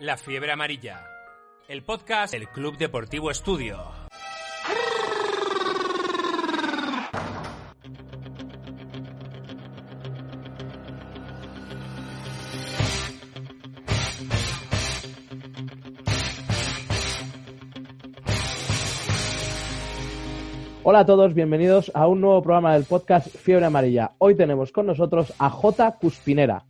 La fiebre amarilla. El podcast del Club Deportivo Estudio. Hola a todos, bienvenidos a un nuevo programa del podcast Fiebre Amarilla. Hoy tenemos con nosotros a J. Cuspinera.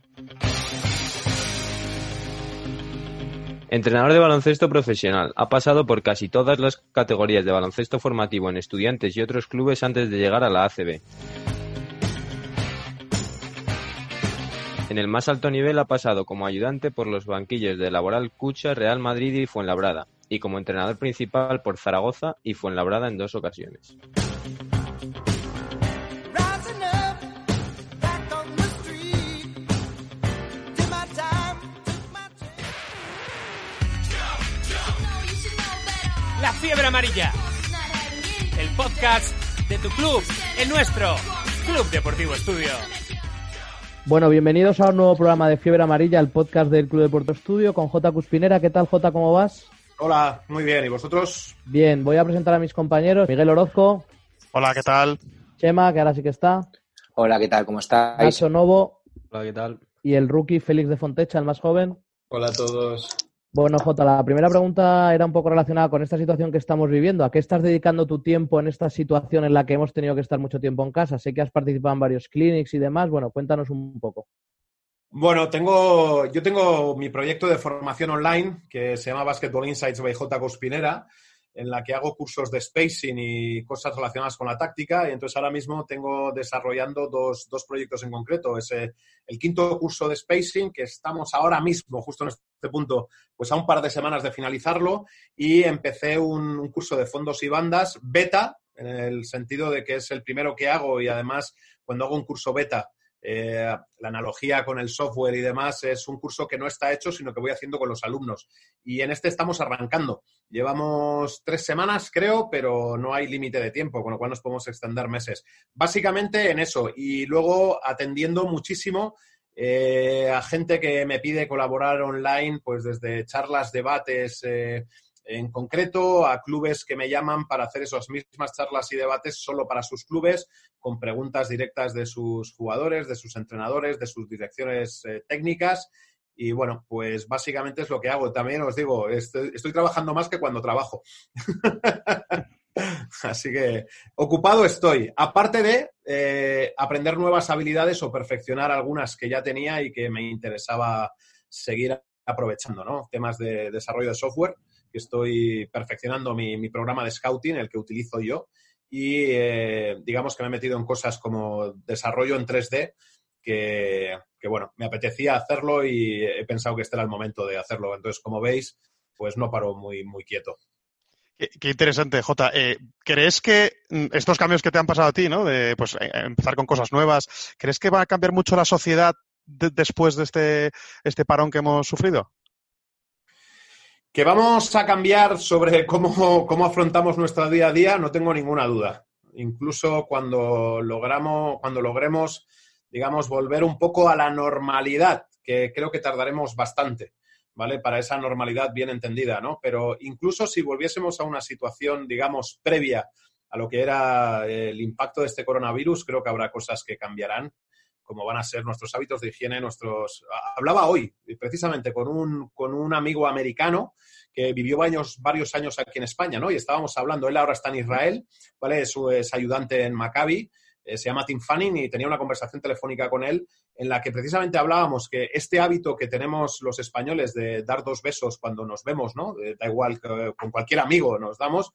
Entrenador de baloncesto profesional. Ha pasado por casi todas las categorías de baloncesto formativo en estudiantes y otros clubes antes de llegar a la ACB. En el más alto nivel ha pasado como ayudante por los banquillos de Laboral Cucha, Real Madrid y Fuenlabrada, y como entrenador principal por Zaragoza y Fuenlabrada en dos ocasiones. La fiebre amarilla. El podcast de tu club, el nuestro, Club Deportivo Estudio. Bueno, bienvenidos a un nuevo programa de Fiebre Amarilla, el podcast del Club Deportivo Estudio con J. Cuspinera. ¿Qué tal, J? ¿Cómo vas? Hola, muy bien. ¿Y vosotros? Bien, voy a presentar a mis compañeros. Miguel Orozco. Hola, ¿qué tal? Chema, que ahora sí que está. Hola, ¿qué tal? ¿Cómo estáis? Nacho Novo. Hola, ¿qué tal? Y el rookie Félix de Fontecha, el más joven. Hola a todos. Bueno, Jota, la primera pregunta era un poco relacionada con esta situación que estamos viviendo. ¿A qué estás dedicando tu tiempo en esta situación en la que hemos tenido que estar mucho tiempo en casa? Sé que has participado en varios clinics y demás. Bueno, cuéntanos un poco. Bueno, tengo, yo tengo mi proyecto de formación online que se llama Basketball Insights by J. Cospinera, en la que hago cursos de spacing y cosas relacionadas con la táctica. Y entonces ahora mismo tengo desarrollando dos, dos proyectos en concreto. Es el quinto curso de spacing, que estamos ahora mismo, justo en este punto, pues a un par de semanas de finalizarlo. Y empecé un curso de fondos y bandas beta, en el sentido de que es el primero que hago y además cuando hago un curso beta eh, la analogía con el software y demás es un curso que no está hecho, sino que voy haciendo con los alumnos. Y en este estamos arrancando. Llevamos tres semanas, creo, pero no hay límite de tiempo, con lo cual nos podemos extender meses. Básicamente en eso. Y luego atendiendo muchísimo eh, a gente que me pide colaborar online, pues desde charlas, debates. Eh, en concreto a clubes que me llaman para hacer esas mismas charlas y debates solo para sus clubes, con preguntas directas de sus jugadores, de sus entrenadores, de sus direcciones eh, técnicas. Y bueno, pues básicamente es lo que hago. También os digo, estoy, estoy trabajando más que cuando trabajo. Así que ocupado estoy. Aparte de eh, aprender nuevas habilidades o perfeccionar algunas que ya tenía y que me interesaba seguir aprovechando, ¿no? Temas de desarrollo de software que estoy perfeccionando mi, programa de scouting, el que utilizo yo, y eh, digamos que me he metido en cosas como desarrollo en 3D, que, bueno, me apetecía hacerlo y he pensado que este era el momento de hacerlo. Entonces, como veis, pues no paro muy, muy quieto. Qué, interesante, Jota. Eh, ¿Crees que mm, estos cambios que te han pasado a ti, ¿no? De pues, eh, empezar con cosas nuevas, ¿crees que va a cambiar mucho la sociedad después de este, este parón que hemos sufrido? Que vamos a cambiar sobre cómo, cómo afrontamos nuestro día a día, no tengo ninguna duda. Incluso cuando logramos, cuando logremos, digamos, volver un poco a la normalidad, que creo que tardaremos bastante, ¿vale? Para esa normalidad bien entendida, ¿no? Pero incluso si volviésemos a una situación, digamos, previa a lo que era el impacto de este coronavirus, creo que habrá cosas que cambiarán como van a ser nuestros hábitos de higiene, nuestros... Hablaba hoy precisamente con un, con un amigo americano que vivió varios, años aquí en España, ¿no? Y estábamos hablando, él ahora está en Israel, ¿vale? Es, es ayudante en Maccabi, eh, se llama Tim Fanning y tenía una conversación telefónica con él en la que precisamente hablábamos que este hábito que tenemos los españoles de dar dos besos cuando nos vemos, ¿no? Da igual, con cualquier amigo nos damos,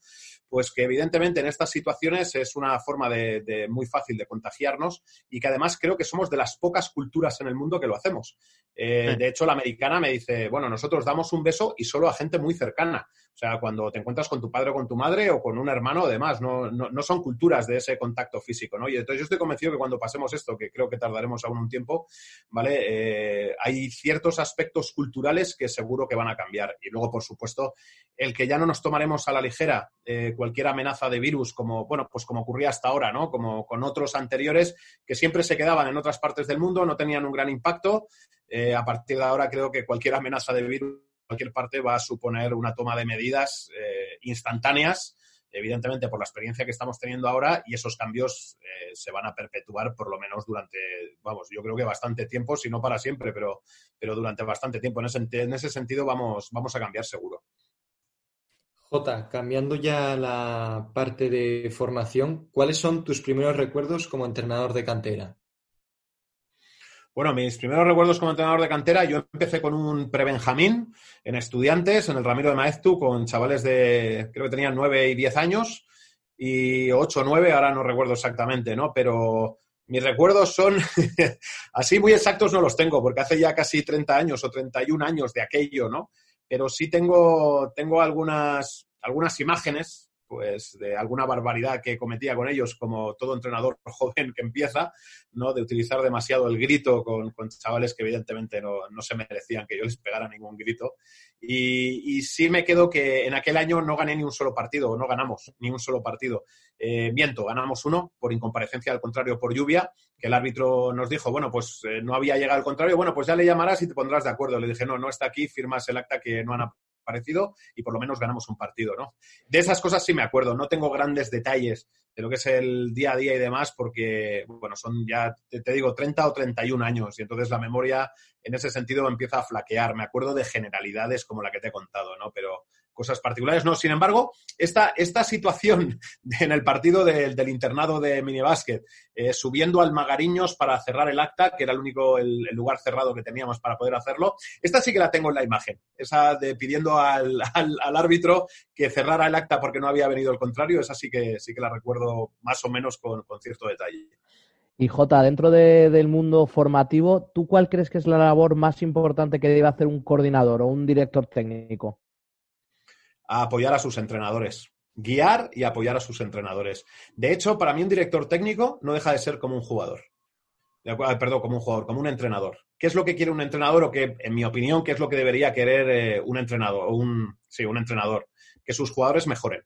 pues que evidentemente en estas situaciones es una forma de, muy fácil de contagiarnos y que además creo que somos de las pocas culturas en el mundo que lo hacemos. Eh, de hecho, la americana me dice, bueno, nosotros damos un beso y solo a gente muy cercana. O sea, cuando te encuentras con tu padre o con tu madre o con un hermano, además, no, no, son culturas de ese contacto físico, ¿no? Y entonces yo estoy convencido que cuando pasemos esto, que creo que tardaremos aún un tiempo, ¿vale? Eh, hay ciertos aspectos culturales que seguro que van a cambiar. Y luego, por supuesto, el que ya no nos tomaremos a la ligera eh, cualquier amenaza de virus, como, bueno, pues como ocurría hasta ahora, ¿no? Como con otros anteriores que siempre se quedaban en otras partes del mundo, no tenían un gran impacto. Eh, a partir de ahora creo que cualquier amenaza de virus cualquier parte va a suponer una toma de medidas instantáneas, evidentemente por la experiencia que estamos teniendo ahora, y esos cambios eh, se van a perpetuar por lo menos durante, vamos, yo creo que bastante tiempo, si no para siempre, pero, pero durante bastante tiempo. En ese, en ese sentido vamos, vamos a cambiar seguro. Jota, cambiando ya la parte de formación, ¿cuáles son tus primeros recuerdos como entrenador de cantera? Bueno, mis primeros recuerdos como entrenador de cantera, yo empecé con un pre-Benjamín en estudiantes, en el Ramiro de Maeztu, con chavales de, creo que tenían 9 y 10 años, y 8 o 9, ahora no recuerdo exactamente, ¿no? Pero mis recuerdos son, así muy exactos no los tengo, porque hace ya casi 30 años o 31 años de aquello, ¿no? Pero sí tengo, tengo algunas, algunas imágenes pues de alguna barbaridad que cometía con ellos, como todo entrenador joven que empieza, ¿no? De utilizar demasiado el grito con, chavales que evidentemente no, se merecían que yo les pegara ningún grito. Y, sí me quedo que en aquel año no gané ni un solo partido, no ganamos ni un solo partido. Eh, miento, ganamos uno por incomparecencia, al contrario, por lluvia, que el árbitro nos dijo, bueno, pues eh, no había llegado al contrario, bueno, pues ya le llamarás y te pondrás de acuerdo. Le dije, no, no está aquí, firmas el acta que no han parecido y por lo menos ganamos un partido, ¿no? De esas cosas sí me acuerdo, no tengo grandes detalles de lo que es el día a día y demás porque, bueno, son ya, te, te digo, 30 o 31 años y entonces la memoria en ese sentido empieza a flaquear. Me acuerdo de generalidades como la que te he contado, ¿no? Pero cosas particulares. No, sin embargo, esta, esta situación en el partido del internado de minibásquet, eh, subiendo al Magariños para cerrar el acta, que era el único el, lugar cerrado que teníamos para poder hacerlo, esta sí que la tengo en la imagen. Esa de pidiendo al, árbitro que cerrara el acta porque no había venido el contrario, esa sí que, sí que la recuerdo más o menos con, cierto detalle. Y Jota, dentro del mundo formativo, ¿tú cuál crees que es la labor más importante que debe hacer un coordinador o un director técnico? A apoyar a sus entrenadores. Guiar y apoyar a sus entrenadores. De hecho, para mí un director técnico no deja de ser como un jugador. Perdón, como un jugador, como un entrenador. ¿Qué es lo que quiere un entrenador o qué, en mi opinión, qué es lo que debería querer eh, un entrenador o un, sí, un entrenador? Que sus jugadores mejoren.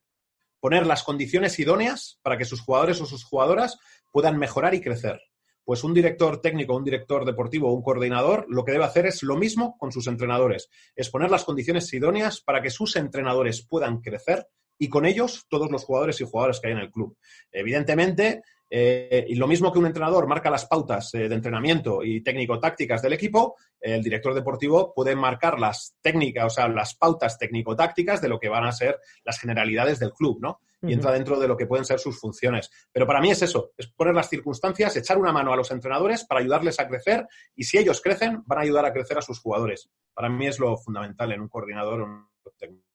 Poner las condiciones idóneas para que sus jugadores o sus jugadoras puedan mejorar y crecer. Pues un director técnico, un director deportivo un coordinador lo que debe hacer es lo mismo con sus entrenadores, es poner las condiciones idóneas para que sus entrenadores puedan crecer y con ellos todos los jugadores y jugadoras que hay en el club. Evidentemente, eh, y lo mismo que un entrenador marca las pautas eh, de entrenamiento y técnico-tácticas del equipo, el director deportivo puede marcar las técnicas, o sea, las pautas técnico-tácticas de lo que van a ser las generalidades del club, ¿no? Y entra dentro de lo que pueden ser sus funciones. Pero para mí es eso, es poner las circunstancias, echar una mano a los entrenadores para ayudarles a crecer y si ellos crecen, van a ayudar a crecer a sus jugadores. Para mí es lo fundamental en un coordinador o un técnico.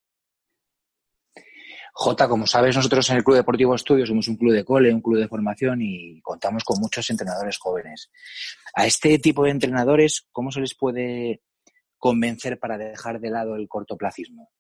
Jota, como sabes, nosotros en el Club Deportivo Estudio somos un club de cole, un club de formación y contamos con muchos entrenadores jóvenes. A este tipo de entrenadores, ¿cómo se les puede convencer para dejar de lado el cortoplacismo?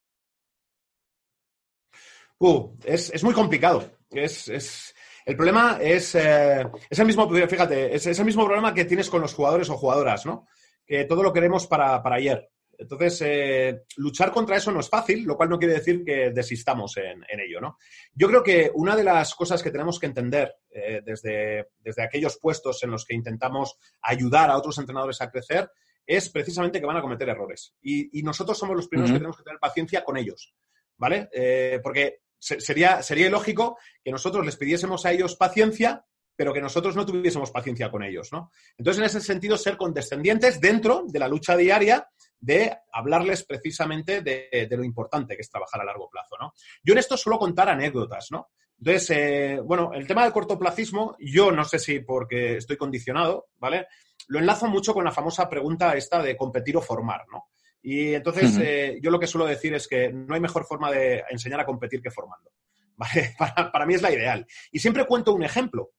Uh, es, muy complicado. Es, el problema es, eh, es el mismo, fíjate, es, el mismo problema que tienes con los jugadores o jugadoras, ¿no? Que todo lo queremos para, para ayer. Entonces, eh, luchar contra eso no es fácil, lo cual no quiere decir que desistamos en, ello, ¿no? Yo creo que una de las cosas que tenemos que entender eh, desde, desde aquellos puestos en los que intentamos ayudar a otros entrenadores a crecer es precisamente que van a cometer errores. Y, nosotros somos los primeros que tenemos que tener paciencia con ellos, ¿vale? Eh, porque sería, sería ilógico que nosotros les pidiésemos a ellos paciencia pero que nosotros no tuviésemos paciencia con ellos, ¿no? Entonces, en ese sentido, ser condescendientes dentro de la lucha diaria de hablarles precisamente de, lo importante que es trabajar a largo plazo, ¿no? Yo en esto suelo contar anécdotas, ¿no? Entonces, eh, bueno, el tema del cortoplacismo, yo no sé si porque estoy condicionado, ¿vale? lo enlazo mucho con la famosa pregunta esta de competir o formar, ¿no? Y entonces eh, yo lo que suelo decir es que no hay mejor forma de enseñar a competir que formando. Para, mí es la ideal. Y siempre cuento un ejemplo,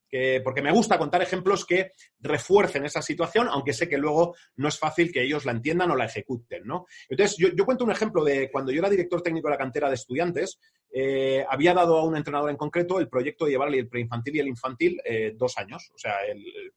porque me gusta contar ejemplos que refuercen esa situación, aunque sé que luego no es fácil que ellos la entiendan o la ejecuten, ¿no? Entonces, yo, cuento un ejemplo de cuando yo era director técnico de la cantera de estudiantes, eh, había dado a un entrenador en concreto el proyecto de llevarle el preinfantil y el infantil eh, dos años. O sea,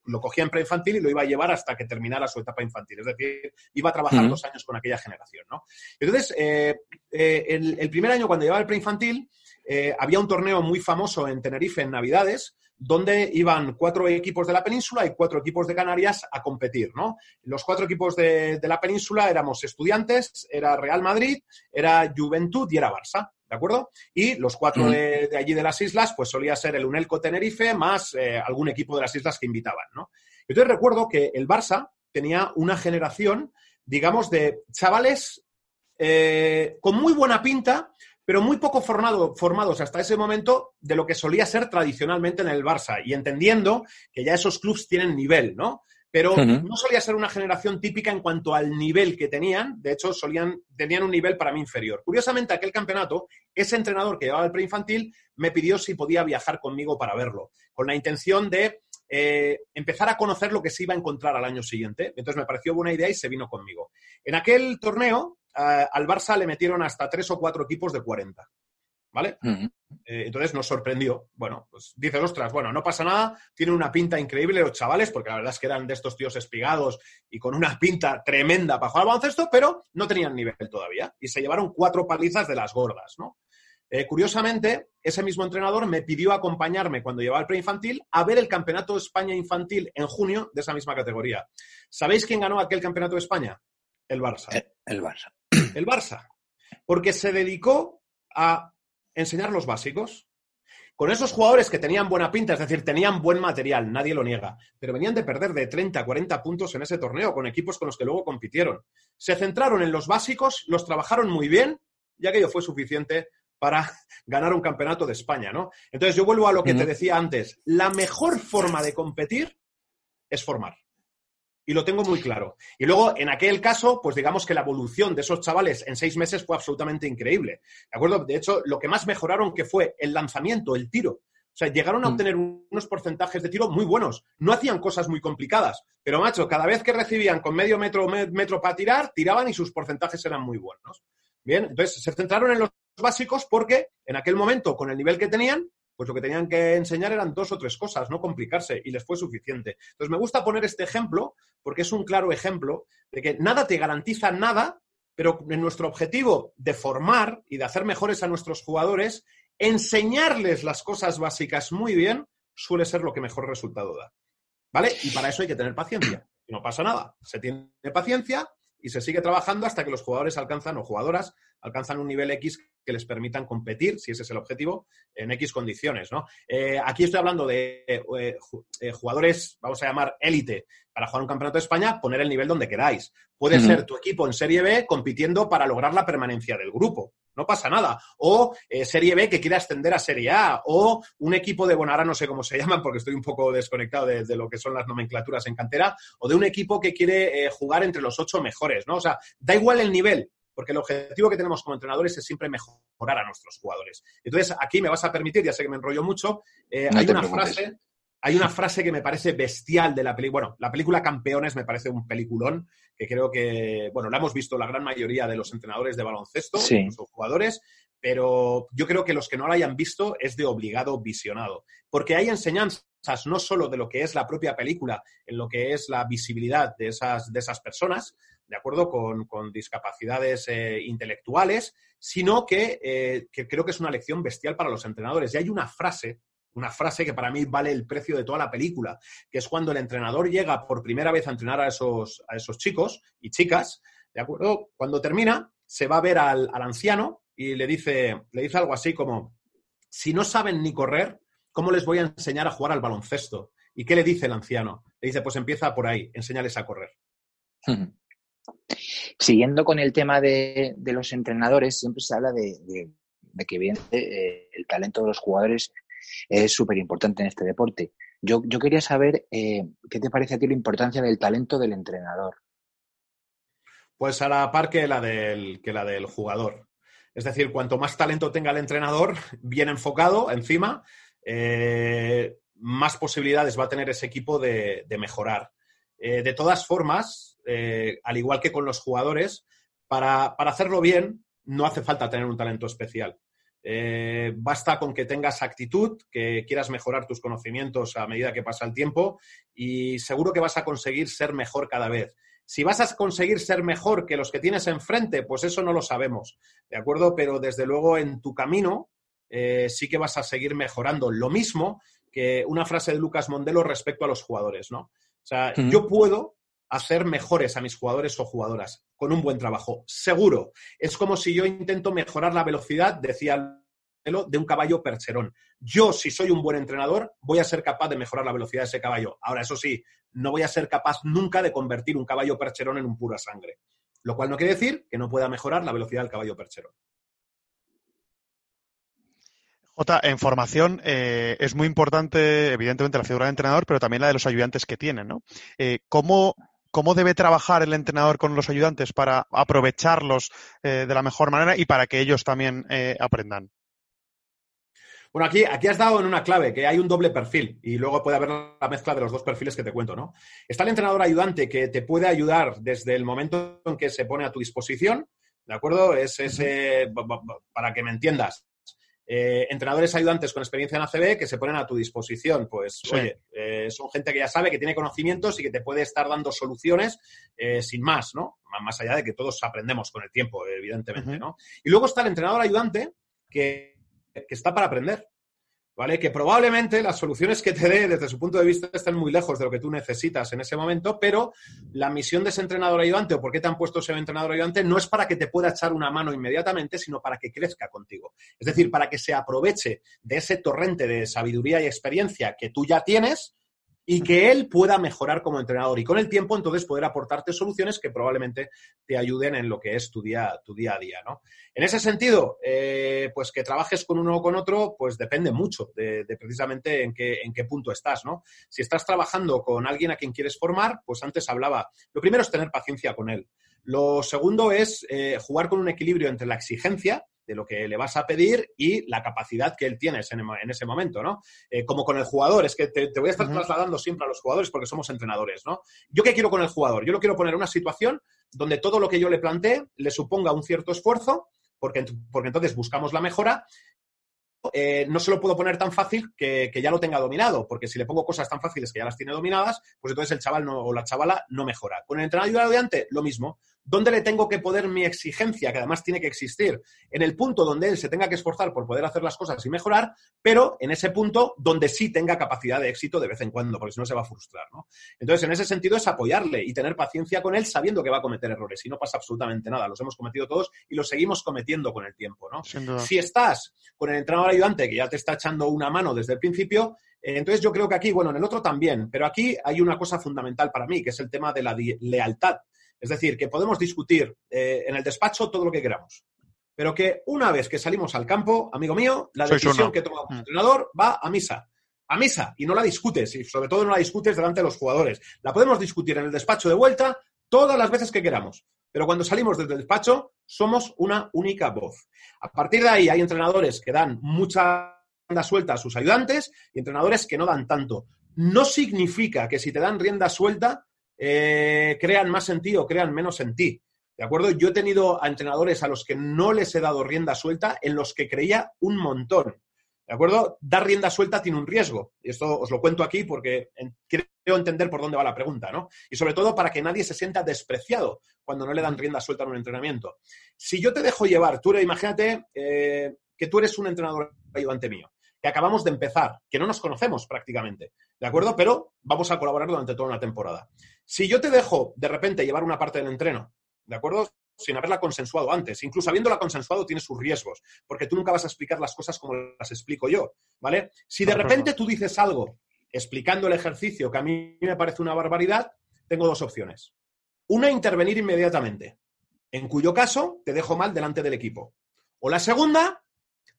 lo cogía en preinfantil y lo iba a llevar hasta que terminara su etapa infantil. Es decir, iba a trabajar dos años con aquella generación, ¿no? Entonces, eh, el, el primer año cuando llevaba el preinfantil, eh, había un torneo muy famoso en Tenerife en Navidades, donde iban cuatro equipos de la península y cuatro equipos de Canarias a competir, ¿no? Los cuatro equipos de, la península éramos estudiantes, era Real Madrid, era Juventud y era Barça, ¿de acuerdo? Y los cuatro de, allí de las islas, pues solía ser el Unelco Tenerife más eh, algún equipo de las islas que invitaban, ¿no? Entonces recuerdo que el Barça tenía una generación, digamos, de chavales eh, con muy buena pinta, pero muy poco formados hasta ese momento de lo que solía ser tradicionalmente en el Barça y entendiendo que ya esos clubes tienen nivel, ¿no? Pero no solía ser una generación típica en cuanto al nivel que tenían, de hecho solían, tenían un nivel para mí inferior. Curiosamente, aquel campeonato, ese entrenador que llevaba el preinfantil me pidió si podía viajar conmigo para verlo, con la intención de eh, empezar a conocer lo que se iba a encontrar al año siguiente. Entonces me pareció buena idea y se vino conmigo. En aquel torneo eh, al Barça le metieron hasta tres o cuatro equipos de 40. ¿Vale? Eh, entonces nos sorprendió. Bueno, pues dices, ostras, bueno, no pasa nada, tienen una pinta increíble los chavales, porque la verdad es que eran de estos tíos espigados y con una pinta tremenda para jugar al baloncesto, pero no tenían nivel todavía. Y se llevaron cuatro palizas de las gordas, ¿no? Eh, curiosamente, ese mismo entrenador me pidió acompañarme cuando llevaba el preinfantil a ver el Campeonato de España Infantil en junio de esa misma categoría. ¿Sabéis quién ganó aquel Campeonato de España? El Barça. el Barça el Barça, porque se dedicó a enseñar los básicos. Con esos jugadores que tenían buena pinta, es decir, tenían buen material, nadie lo niega, pero venían de perder de 30 a 40 puntos en ese torneo con equipos con los que luego compitieron. Se centraron en los básicos, los trabajaron muy bien y aquello fue suficiente para ganar un campeonato de España, ¿no? Entonces yo vuelvo a lo que te decía antes, la mejor forma de competir es formar y lo tengo muy claro. Y luego, en aquel caso, pues digamos que la evolución de esos chavales en seis meses fue absolutamente increíble. ¿De acuerdo? De hecho, lo que más mejoraron que fue el lanzamiento, el tiro. O sea, llegaron a mm. obtener unos porcentajes de tiro muy buenos. No hacían cosas muy complicadas, pero macho, cada vez que recibían con medio metro metro para tirar, tiraban y sus porcentajes eran muy buenos. Bien, entonces se centraron en los básicos porque en aquel momento, con el nivel que tenían, pues lo que tenían que enseñar eran dos o tres cosas, no complicarse, y les fue suficiente. Entonces, me gusta poner este ejemplo porque es un claro ejemplo de que nada te garantiza nada, pero en nuestro objetivo de formar y de hacer mejores a nuestros jugadores, enseñarles las cosas básicas muy bien suele ser lo que mejor resultado da. ¿Vale? Y para eso hay que tener paciencia. No pasa nada. Se tiene paciencia y se sigue trabajando hasta que los jugadores alcanzan o jugadoras alcanzan un nivel X que les permitan competir, si ese es el objetivo, en X condiciones. ¿no? Eh, aquí estoy hablando de eh, eh, jugadores, vamos a llamar élite, para jugar un campeonato de España, poner el nivel donde queráis. Puede ser tu equipo en Serie B compitiendo para lograr la permanencia del grupo. No pasa nada. O Serie B que quiera ascender a Serie A. O un equipo de, bueno, ahora no sé cómo se llaman porque estoy un poco desconectado de, lo que son las nomenclaturas en cantera. O de un equipo que quiere jugar entre los ocho mejores, ¿no? O sea, da igual el nivel porque el objetivo que tenemos como entrenadores es siempre mejorar a nuestros jugadores. Entonces, aquí me vas a permitir, ya sé que me enrollo mucho, eh, hay una frase... Hay una frase que me parece bestial de la película. Bueno, la película Campeones me parece un peliculón que creo que, bueno, la hemos visto la gran mayoría de los entrenadores de baloncesto, los jugadores, pero yo creo que los que no la hayan visto es de obligado visionado. Porque hay enseñanzas no solo de lo que es la propia película, en lo que es la visibilidad de esas, de esas personas, de acuerdo con, discapacidades eh, intelectuales, sino eh, que, creo que es una lección bestial para los entrenadores. Y hay una frase, una frase que para mí vale el precio de toda la película, que es cuando el entrenador llega por primera vez a entrenar a esos, a esos chicos y chicas, ¿de acuerdo? Cuando termina, se va a ver al, al anciano y le dice, le dice algo así como, si no saben ni correr, ¿cómo les voy a enseñar a jugar al baloncesto? ¿Y qué le dice el anciano? Le dice, pues empieza por ahí, enséñales a correr. Siguiendo con el tema de, los entrenadores, siempre se habla de, que bien eh, el talento de los jugadores es súper importante en este deporte. Yo, yo quería saber eh, qué te parece a ti la importancia del talento del entrenador. Pues a la par que la del, que la del jugador. Es decir, cuanto más talento tenga el entrenador, bien enfocado encima, eh, más posibilidades va a tener ese equipo de, mejorar. Eh, de todas formas, al igual que con los jugadores, para, para, hacerlo bien no hace falta tener un talento especial. Basta con que tengas actitud, que quieras mejorar tus conocimientos a medida que pasa el tiempo y seguro que vas a conseguir ser mejor cada vez. Si vas a conseguir ser mejor que los que tienes enfrente, pues eso no lo sabemos, ¿de acuerdo? Pero desde luego en tu camino eh, sí que vas a seguir mejorando. Lo mismo que una frase de Lucas Mondelo respecto a los jugadores, ¿no? O sea, yo puedo hacer mejores a mis jugadores o jugadoras con un buen trabajo, seguro. Es como si yo intento mejorar la velocidad, decía de un caballo percherón. Yo, si soy un buen entrenador, voy a ser capaz de mejorar la velocidad de ese caballo. Ahora, eso sí, no voy a ser capaz nunca de convertir un caballo percherón en un pura sangre. Lo cual no quiere decir que no pueda mejorar la velocidad del caballo percherón. Jota, en formación eh, es muy importante, evidentemente, la figura del entrenador, pero también la de los ayudantes que tienen, ¿no? Eh, ¿cómo, debe trabajar el entrenador con los ayudantes para aprovecharlos eh, de la mejor manera y para que ellos también aprendan? Bueno, aquí, aquí has dado en una clave, que hay un doble perfil y luego puede haber la mezcla de los dos perfiles que te cuento, ¿no? Está el entrenador ayudante que te puede ayudar desde el momento en que se pone a tu disposición, ¿de acuerdo? Es ese, para que me entiendas, eh, entrenadores ayudantes con experiencia en ACB que se ponen a tu disposición. Pues, oye, eh, son gente que ya sabe, que tiene conocimientos y que te puede estar dando soluciones eh, sin más, ¿no? Más allá de que todos aprendemos con el tiempo, evidentemente, ¿no? Y luego está el entrenador ayudante que que está para aprender. ¿Vale? Que probablemente las soluciones que te dé desde su punto de vista estén muy lejos de lo que tú necesitas en ese momento, pero la misión de ese entrenador ayudante o por qué te han puesto ese entrenador ayudante no es para que te pueda echar una mano inmediatamente, sino para que crezca contigo. Es decir, para que se aproveche de ese torrente de sabiduría y experiencia que tú ya tienes y que él pueda mejorar como entrenador y con el tiempo entonces poder aportarte soluciones que probablemente te ayuden en lo que es tu día, tu día a día, ¿no? En ese sentido, eh, pues que trabajes con uno o con otro, pues depende mucho de, precisamente en qué, en qué punto estás, ¿no? Si estás trabajando con alguien a quien quieres formar, pues antes hablaba, lo primero es tener paciencia con él. Lo segundo es eh, jugar con un equilibrio entre la exigencia, de lo que le vas a pedir y la capacidad que él tiene en, ese momento, ¿no? Eh, como con el jugador, es que te, voy a estar trasladando siempre a los jugadores porque somos entrenadores, ¿no? ¿Yo qué quiero con el jugador? Yo lo quiero poner en una situación donde todo lo que yo le plantee le suponga un cierto esfuerzo, porque, porque entonces buscamos la mejora eh, no se lo puedo poner tan fácil que, ya lo tenga dominado, porque si le pongo cosas tan fáciles que ya las tiene dominadas, pues entonces el chaval o la chavala no mejora. Con el entrenador ayudante, lo mismo. ¿Dónde le tengo que poner mi exigencia, que además tiene que existir? En el punto donde él se tenga que esforzar por poder hacer las cosas y mejorar, pero en ese punto donde sí tenga capacidad de éxito de vez en cuando, porque si no se va a frustrar, ¿no? Entonces, en ese sentido es apoyarle y tener paciencia con él sabiendo que va a cometer errores y no pasa absolutamente nada. Los hemos cometido todos y los seguimos cometiendo con el tiempo, ¿no? Si estás con el entrenador ayudante que ya te está echando una mano desde el principio, eh, entonces yo creo que aquí, bueno, en el otro también, pero aquí hay una cosa fundamental para mí, que es el tema de la lealtad. Es decir, que podemos discutir eh, en el despacho todo lo que queramos, pero que una vez que salimos al campo, amigo mío, la decisión que toma el mm. entrenador va a misa. A misa, y no la discutes, y sobre todo no la discutes delante de los jugadores. La podemos discutir en el despacho de vuelta todas las veces que queramos. Pero cuando salimos desde el despacho, somos una única voz. A partir de ahí hay entrenadores que dan mucha rienda suelta a sus ayudantes y entrenadores que no dan tanto. No significa que si te dan rienda suelta eh, crean más en ti o crean menos en ti. ¿De acuerdo? Yo he tenido a entrenadores a los que no les he dado rienda suelta en los que creía un montón. ¿De acuerdo? Dar rienda suelta tiene un riesgo. Y esto os lo cuento aquí porque creo entender por dónde va la pregunta, ¿no? Y sobre todo para que nadie se sienta despreciado cuando no le dan rienda suelta en un entrenamiento. Si yo te dejo llevar, tú imagínate eh, que tú eres un entrenador ayudante mío, que acabamos de empezar, que no nos conocemos prácticamente, ¿de acuerdo? Pero vamos a colaborar durante toda una temporada. Si yo te dejo de repente llevar una parte del entreno, ¿de acuerdo? sin haberla consensuado antes. Incluso habiéndola consensuado tiene sus riesgos, porque tú nunca vas a explicar las cosas como las explico yo, ¿vale? Si de repente tú dices algo explicando el ejercicio que a mí me parece una barbaridad, tengo dos opciones. Una, intervenir inmediatamente, en cuyo caso te dejo mal delante del equipo. O la segunda,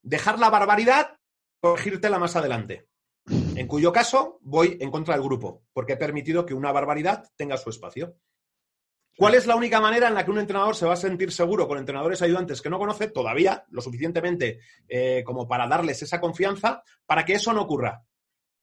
dejar la barbaridad, corregírtela más adelante. En cuyo caso voy en contra del grupo, porque he permitido que una barbaridad tenga su espacio. ¿Cuál es la única manera en la que un entrenador se va a sentir seguro con entrenadores ayudantes que no conoce todavía lo suficientemente eh, como para darles esa confianza para que eso no ocurra?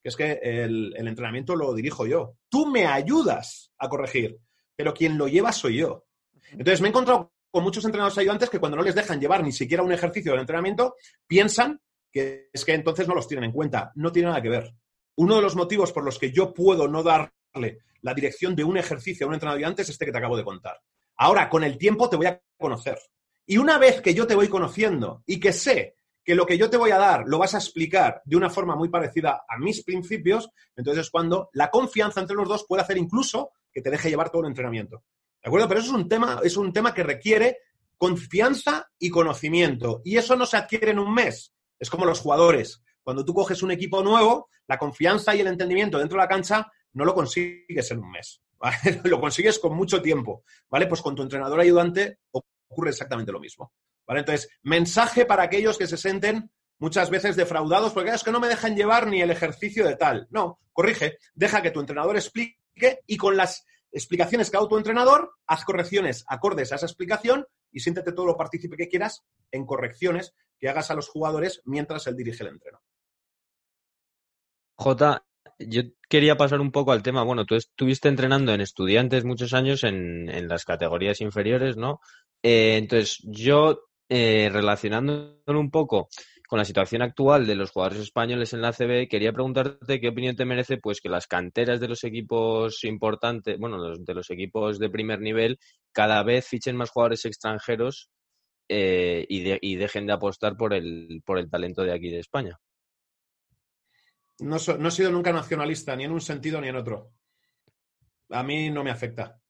Que es que el, el entrenamiento lo dirijo yo. Tú me ayudas a corregir, pero quien lo lleva soy yo. Entonces me he encontrado con muchos entrenadores ayudantes que cuando no les dejan llevar ni siquiera un ejercicio del entrenamiento, piensan que es que entonces no los tienen en cuenta. No tiene nada que ver. Uno de los motivos por los que yo puedo no darle la dirección de un ejercicio a un entrenador ayudante es este que te acabo de contar. Ahora, con el tiempo te voy a conocer. Y una vez que yo te voy conociendo y que sé que lo que yo te voy a dar lo vas a explicar de una forma muy parecida a mis principios, entonces es cuando la confianza entre los dos puede hacer incluso que te deje llevar todo el entrenamiento. ¿De acuerdo? Pero eso es un tema, es un tema que requiere confianza y conocimiento. Y eso no se adquiere en un mes. Es como los jugadores. Cuando tú coges un equipo nuevo, la confianza y el entendimiento dentro de la cancha no lo consigues en un mes. lo consigues con mucho tiempo. ¿Vale? Pues con tu entrenador ayudante ocurre exactamente lo mismo. ¿Vale? Entonces, mensaje para aquellos que se sienten muchas veces defraudados porque es que no me dejan llevar ni el ejercicio de tal. No, corrige, deja que tu entrenador explique y con las explicaciones que haga tu entrenador, haz correcciones acordes a esa explicación y siéntete todo lo partícipe que quieras en correcciones que hagas a los jugadores mientras él dirige el entreno. J, yo quería pasar un poco al tema. Bueno, tú estuviste entrenando en estudiantes muchos años en, en las categorías inferiores, ¿no? Eh, entonces, yo eh, relacionándolo un poco con la situación actual de los jugadores españoles en la CB, quería preguntarte qué opinión te merece pues que las canteras de los equipos importantes, bueno, de los equipos de primer nivel, cada vez fichen más jugadores extranjeros eh, y, dejen de apostar por el, por el talento de aquí de España. No, no he sido nunca nacionalista, ni en un sentido ni en otro. A mí no me afecta.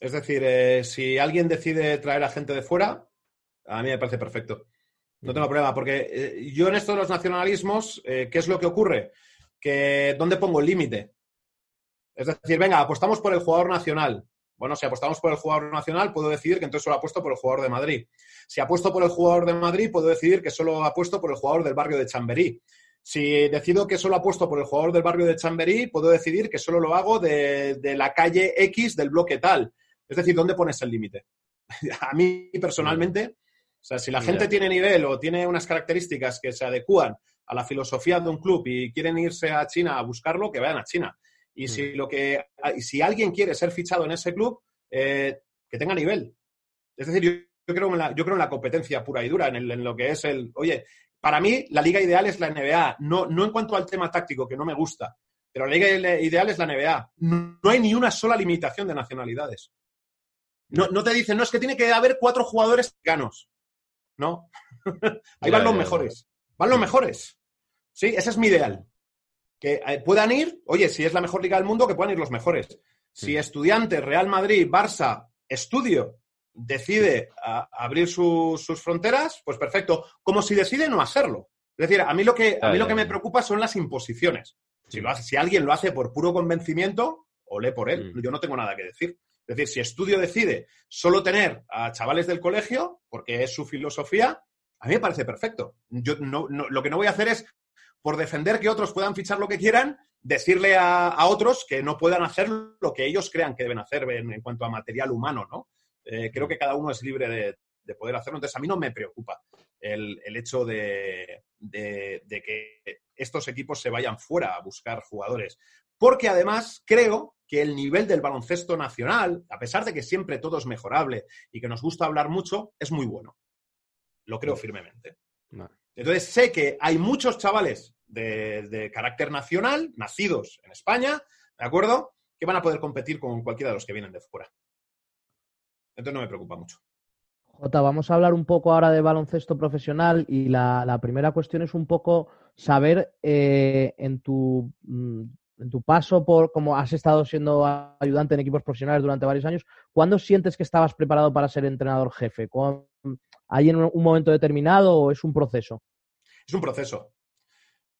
Es decir, eh, si alguien decide traer a gente de fuera, a mí me parece perfecto. No tengo problema, porque eh, yo en esto de los nacionalismos, eh, ¿qué es lo que ocurre? Que ¿dónde pongo el límite? Es decir, venga, apostamos por el jugador nacional. Bueno, si apostamos por el jugador nacional, puedo decidir que entonces solo apuesto por el jugador de Madrid. Si apuesto por el jugador de Madrid, puedo decidir que solo apuesto por el jugador del barrio de Chamberí. Si decido que solo apuesto por el jugador del barrio de Chamberí, puedo decidir que solo lo hago de, de la calle X del bloque tal. Es decir, ¿dónde pones el límite? A mí personalmente, o sea, si la gente tiene nivel o tiene unas características que se adecúan a la filosofía de un club y quieren irse a China a buscarlo, que vayan a China. Y si mm. lo que si alguien quiere ser fichado en ese club, eh, que tenga nivel. Es decir, yo, creo en la, yo creo en la competencia pura y dura, en, lo que es el. Oye, para mí la liga ideal es la NBA, no, no en cuanto al tema táctico, que no me gusta, pero la liga ideal es la NBA. No, no hay ni una sola limitación de nacionalidades. No, no, te dicen, no, es que tiene que haber cuatro jugadores ganos. No. Ahí van los mejores. Van los mejores. Sí, ese es mi ideal. Que eh, puedan ir, oye, si es la mejor liga del mundo, que puedan ir los mejores. Si Estudiantes, Real Madrid, Barça, Estudio decide abrir sus fronteras, pues perfecto. Como si decide no hacerlo. Es decir, a mí lo que, a mí lo que me preocupa son las imposiciones. Si, lo hace, si alguien lo hace por puro convencimiento, ole por él. Mm. Yo no tengo nada que decir. Es decir, si Estudio decide solo tener a chavales del colegio, porque es su filosofía, a mí me parece perfecto. Yo no, lo que no voy a hacer es, por defender que otros puedan fichar lo que quieran, decirle a, otros que no puedan hacer lo que ellos crean que deben hacer en, cuanto a material humano, ¿no? Eh, creo que cada uno es libre de, poder hacerlo. Entonces, a mí no me preocupa el, hecho de, de, que estos equipos se vayan fuera a buscar jugadores. Porque además creo que el nivel del baloncesto nacional, a pesar de que siempre todo es mejorable y que nos gusta hablar mucho, es muy bueno. Lo creo firmemente. Entonces sé que hay muchos chavales de, carácter nacional, nacidos en España, ¿de acuerdo? Que van a poder competir con cualquiera de los que vienen de fuera. Entonces no me preocupa mucho. Jota, vamos a hablar un poco ahora de baloncesto profesional y la, primera cuestión es un poco saber eh, en tu mm, en tu paso por como has estado siendo ayudante en equipos profesionales durante varios años, ¿cuándo sientes que estabas preparado para ser entrenador jefe? ¿Hay en un momento determinado o es un proceso? Es un proceso.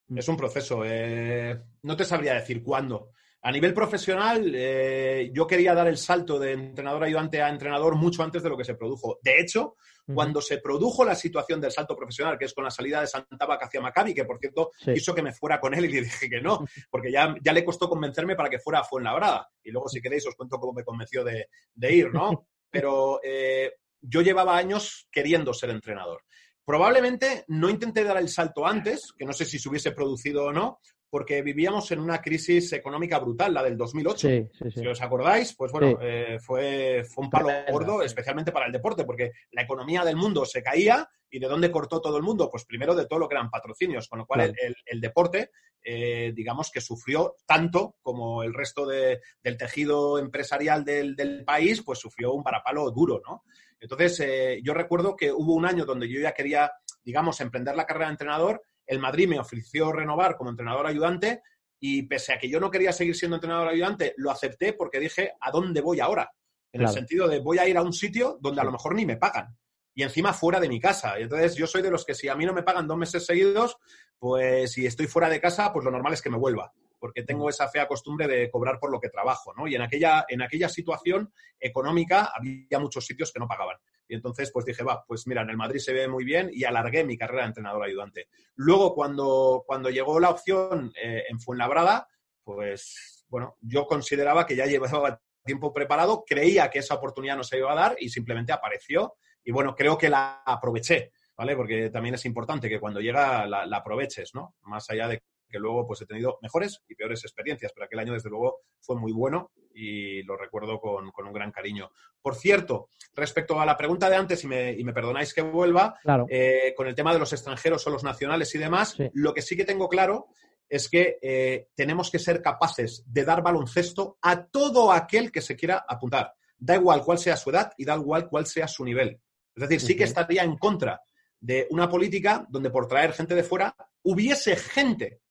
Mm. Es un proceso. Eh, no te sabría decir cuándo. A nivel profesional, eh, yo quería dar el salto de entrenador ayudante a entrenador mucho antes de lo que se produjo. De hecho, cuando se produjo la situación del salto profesional, que es con la salida de Santabac hacia Maccabi, que por cierto hizo quiso que me fuera con él y le dije que no, porque ya, ya le costó convencerme para que fuera a Fuenlabrada. Y luego, si queréis, os cuento cómo me convenció de, ir, ¿no? Pero eh, yo llevaba años queriendo ser entrenador. Probablemente no intenté dar el salto antes, que no sé si se hubiese producido o no, porque vivíamos en una crisis económica brutal, la del 2008. Si os acordáis, pues bueno, eh, fue, fue un palo gordo, especialmente para el deporte, porque la economía del mundo se caía y de dónde cortó todo el mundo, pues primero de todo lo que eran patrocinios, con lo cual el, deporte, eh, digamos que sufrió tanto como el resto del tejido empresarial del, país, pues sufrió un parapalo duro, ¿no? Entonces, eh, yo recuerdo que hubo un año donde yo ya quería, digamos, emprender la carrera de entrenador el Madrid me ofreció renovar como entrenador ayudante y pese a que yo no quería seguir siendo entrenador ayudante, lo acepté porque dije, ¿a dónde voy ahora? En el sentido de voy a ir a un sitio donde a lo mejor ni me pagan. Y encima fuera de mi casa. Y entonces yo soy de los que si a mí no me pagan dos meses seguidos, pues si estoy fuera de casa, pues lo normal es que me vuelva porque tengo esa fea costumbre de cobrar por lo que trabajo, ¿no? Y en aquella, en aquella situación económica había muchos sitios que no pagaban. Y entonces, pues dije, va, pues mira, en el Madrid se ve muy bien y alargué mi carrera de entrenador ayudante. Luego, cuando, cuando llegó la opción eh, en Fuenlabrada, pues bueno, yo consideraba que ya llevaba tiempo preparado, creía que esa oportunidad no se iba a dar y simplemente apareció. Y bueno, creo que la aproveché, ¿vale? Porque también es importante que cuando llega la, la aproveches, ¿no? Más allá de que luego pues he tenido mejores y peores experiencias, pero aquel año desde luego fue muy bueno y lo recuerdo con, un gran cariño. Por cierto, respecto a la pregunta de antes, y me, y me perdonáis que vuelva, eh, con el tema de los extranjeros o los nacionales y demás, lo que sí que tengo claro es que eh, tenemos que ser capaces de dar baloncesto a todo aquel que se quiera apuntar. Da igual cuál sea su edad y da igual cuál sea su nivel. Es decir, sí que estaría en contra de una política donde por traer gente de fuera hubiese gente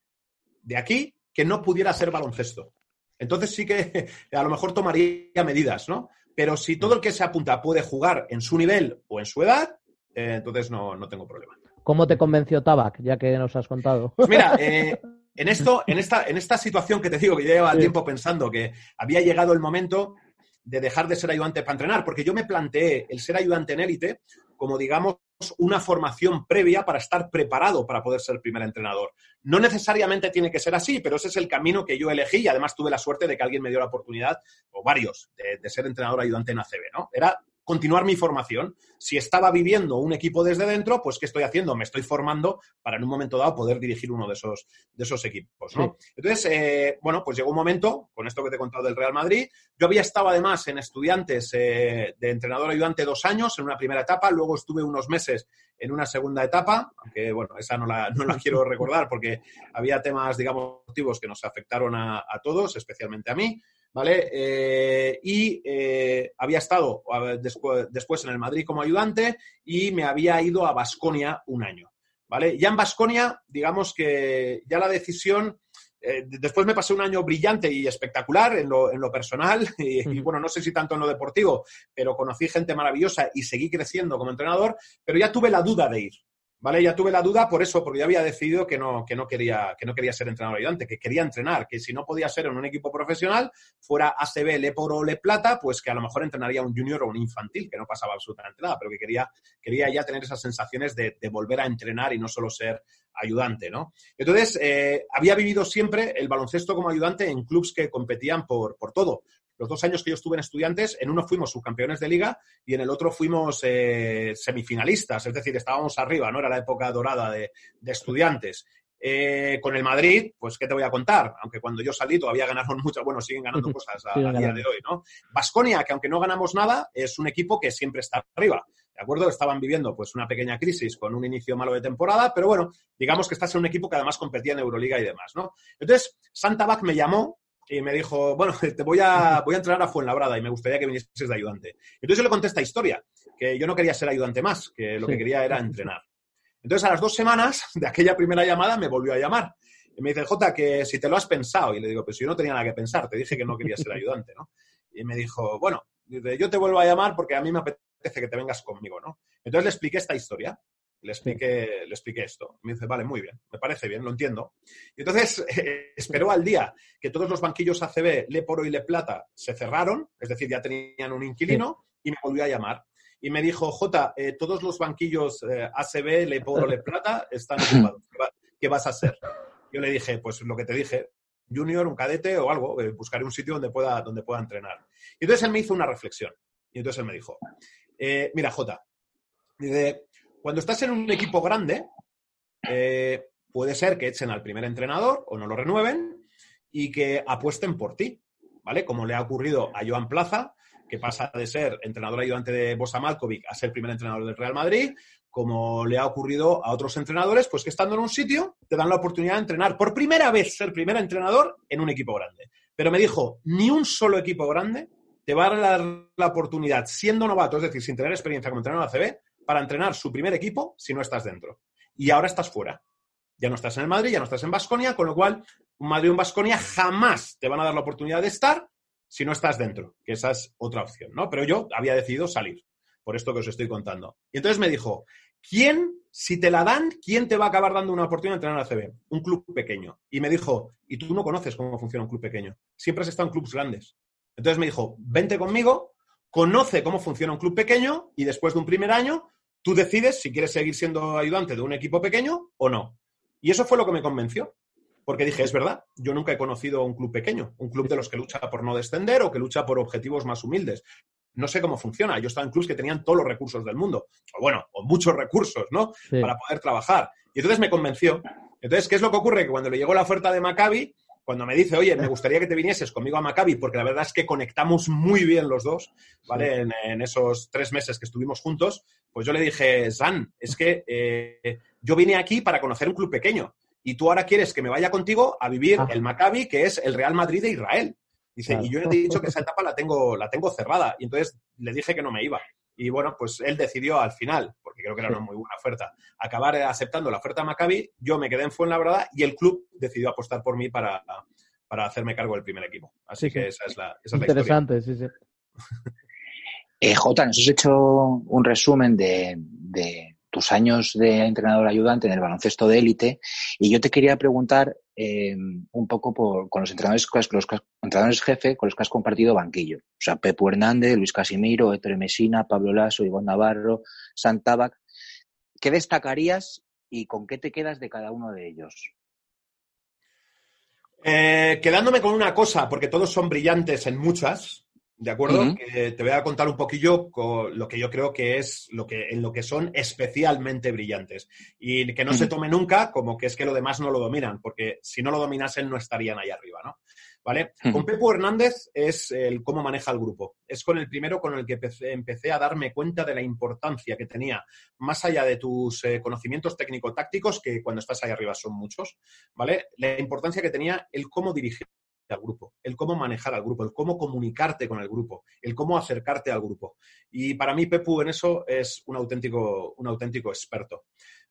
de aquí que no pudiera ser baloncesto. Entonces sí que a lo mejor tomaría medidas, ¿no? Pero si todo el que se apunta puede jugar en su nivel o en su edad, eh, entonces no, tengo problema. ¿Cómo te convenció Tabac, ya que nos has contado? Pues mira, eh, en, esto, en, esta, en esta situación que te digo, que yo llevaba tiempo pensando que había llegado el momento de dejar de ser ayudante para entrenar, porque yo me planteé el ser ayudante en élite como, digamos, una formación previa para estar preparado para poder ser primer entrenador. No necesariamente tiene que ser así, pero ese es el camino que yo elegí y además tuve la suerte de que alguien me dio la oportunidad, o varios, de, ser entrenador ayudante en ACB, ¿no? Era continuar mi formación. Si estaba viviendo un equipo desde dentro, pues ¿qué estoy haciendo? Me estoy formando para en un momento dado poder dirigir uno de esos, de esos equipos. Entonces, eh, bueno, pues llegó un momento, con esto que te he contado del Real Madrid, yo había estado además en estudiantes eh, de entrenador ayudante dos años en una primera etapa, luego estuve unos meses en una segunda etapa, aunque bueno, esa no la, no la quiero recordar porque había temas, digamos, motivos que nos afectaron a todos, especialmente a mí. ¿Vale? Eh, y eh, había estado después, en el Madrid como ayudante y me había ido a Basconia un año, ¿vale? Ya en Basconia, digamos que ya la decisión... Eh, después me pasé un año brillante y espectacular en lo, en lo personal y, bueno, no sé si tanto en lo deportivo, pero conocí gente maravillosa y seguí creciendo como entrenador, pero ya tuve la duda de ir, ¿Vale? Ya tuve la duda por eso, porque ya había decidido que no, que no, quería, que no quería ser entrenador ayudante, que quería entrenar, que si no podía ser en un equipo profesional, fuera ACB, Le Poro o Le Plata, pues que a lo mejor entrenaría un junior o un infantil, que no pasaba absolutamente nada, pero que quería, quería ya tener esas sensaciones de, volver a entrenar y no solo ser ayudante, ¿no? Entonces, eh, había vivido siempre el baloncesto como ayudante en clubes que competían por, por todo los dos años que yo estuve en estudiantes, en uno fuimos subcampeones de liga y en el otro fuimos eh, semifinalistas, es decir, estábamos arriba, ¿no? Era la época dorada de, estudiantes. Eh, con el Madrid, pues, ¿qué te voy a contar? Aunque cuando yo salí todavía ganaron mucho, bueno, siguen ganando cosas a, día de hoy, ¿no? Vasconia, que aunque no ganamos nada, es un equipo que siempre está arriba. ¿De acuerdo? Estaban viviendo pues una pequeña crisis con un inicio malo de temporada, pero bueno, digamos que estás en un equipo que además competía en Euroliga y demás, ¿no? Entonces, Santa Bac me llamó y me dijo, bueno, te voy a, voy a entrenar a Fuenlabrada y me gustaría que vinieses de ayudante. Entonces yo le conté esta historia, que yo no quería ser ayudante más, que lo que quería era entrenar. Entonces a las dos semanas de aquella primera llamada me volvió a llamar. Y me dice, Jota, que si te lo has pensado. Y le digo, pues yo no tenía nada que pensar, te dije que no quería ser ayudante, ¿no? Y me dijo, bueno, yo te vuelvo a llamar porque a mí me apetece que te vengas conmigo, ¿no? Entonces le expliqué esta historia. Le expliqué, le expliqué esto. Me dice, vale, muy bien, me parece bien, lo entiendo. Y entonces eh, esperó al día que todos los banquillos ACB, Le Poro y Le Plata se cerraron, es decir, ya tenían un inquilino, y me volvió a llamar. Y me dijo, J, eh, todos los banquillos eh, ACB, Le Poro, Le Plata están ocupados. ¿Qué, va- qué vas a hacer? Yo le dije, pues lo que te dije, junior, un cadete o algo, eh, buscaré un sitio donde pueda, donde pueda entrenar. Y entonces él me hizo una reflexión. Y entonces él me dijo, eh, mira, Jota, dice, cuando estás en un equipo grande, eh, puede ser que echen al primer entrenador o no lo renueven y que apuesten por ti, ¿vale? Como le ha ocurrido a Joan Plaza, que pasa de ser entrenador ayudante de Bosa Malkovic a ser primer entrenador del Real Madrid, como le ha ocurrido a otros entrenadores, pues que estando en un sitio te dan la oportunidad de entrenar por primera vez, ser primer entrenador en un equipo grande. Pero me dijo, ni un solo equipo grande te va a dar la oportunidad, siendo novato, es decir, sin tener experiencia como entrenador ACB, para entrenar su primer equipo si no estás dentro. Y ahora estás fuera. Ya no estás en el Madrid, ya no estás en Basconia, con lo cual un Madrid y un Basconia jamás te van a dar la oportunidad de estar si no estás dentro, que esa es otra opción, ¿no? Pero yo había decidido salir, por esto que os estoy contando. Y entonces me dijo, ¿quién, si te la dan, quién te va a acabar dando una oportunidad de entrenar al CB? Un club pequeño. Y me dijo, y tú no conoces cómo funciona un club pequeño. Siempre has estado en clubes grandes. Entonces me dijo, vente conmigo, conoce cómo funciona un club pequeño y después de un primer año, tú decides si quieres seguir siendo ayudante de un equipo pequeño o no. Y eso fue lo que me convenció. Porque dije, es verdad, yo nunca he conocido un club pequeño, un club de los que lucha por no descender o que lucha por objetivos más humildes. No sé cómo funciona. Yo estaba en clubes que tenían todos los recursos del mundo, o bueno, o muchos recursos, ¿no? Sí. Para poder trabajar. Y entonces me convenció. Entonces, ¿qué es lo que ocurre? Que cuando le llegó la oferta de Maccabi, cuando me dice, oye, me gustaría que te vinieses conmigo a Maccabi, porque la verdad es que conectamos muy bien los dos, ¿vale? En, en esos tres meses que estuvimos juntos, pues yo le dije, Zan, es que eh, yo vine aquí para conocer un club pequeño y tú ahora quieres que me vaya contigo a vivir Ah. el Maccabi, que es el Real Madrid de Israel. Dice, Claro. y yo le he dicho que esa etapa la tengo, la tengo cerrada. Y entonces le dije que no me iba. Y bueno, pues él decidió al final, porque creo que era una muy buena oferta, acabar aceptando la oferta de Maccabi. Yo me quedé en Fuenlabrada y el club decidió apostar por mí para, para hacerme cargo del primer equipo. Así Sí, sí. que esa es la, esa es la historia. Interesante, sí, sí. Eh, Jota, nos has hecho un resumen de, de tus años de entrenador ayudante en el baloncesto de élite y yo te quería preguntar eh, un poco por, con los entrenadores, con los, entrenadores jefe con los que has compartido banquillo. O sea, Pepo Hernández, Luis Casimiro, Héctor Mesina, Pablo Lasso, Iván Navarro, Santabac. ¿Qué destacarías y con qué te quedas de cada uno de ellos? Eh, quedándome con una cosa, porque todos son brillantes en muchas, ¿de acuerdo? Que te voy a contar un poquillo con lo que yo creo que es lo que, en lo que son especialmente brillantes. Y que no se tome nunca como que es que lo demás no lo dominan, porque si no lo dominasen no estarían ahí arriba, ¿no? ¿Vale? Con Pepo Hernández es el cómo maneja el grupo. Es con el primero con el que empecé, empecé a darme cuenta de la importancia que tenía, más allá de tus eh, conocimientos técnico-tácticos, que cuando estás ahí arriba son muchos, ¿vale? La importancia que tenía el cómo dirigir al grupo, el cómo manejar al grupo, el cómo comunicarte con el grupo, el cómo acercarte al grupo. Y para mí Pepu en eso es un auténtico, un auténtico experto.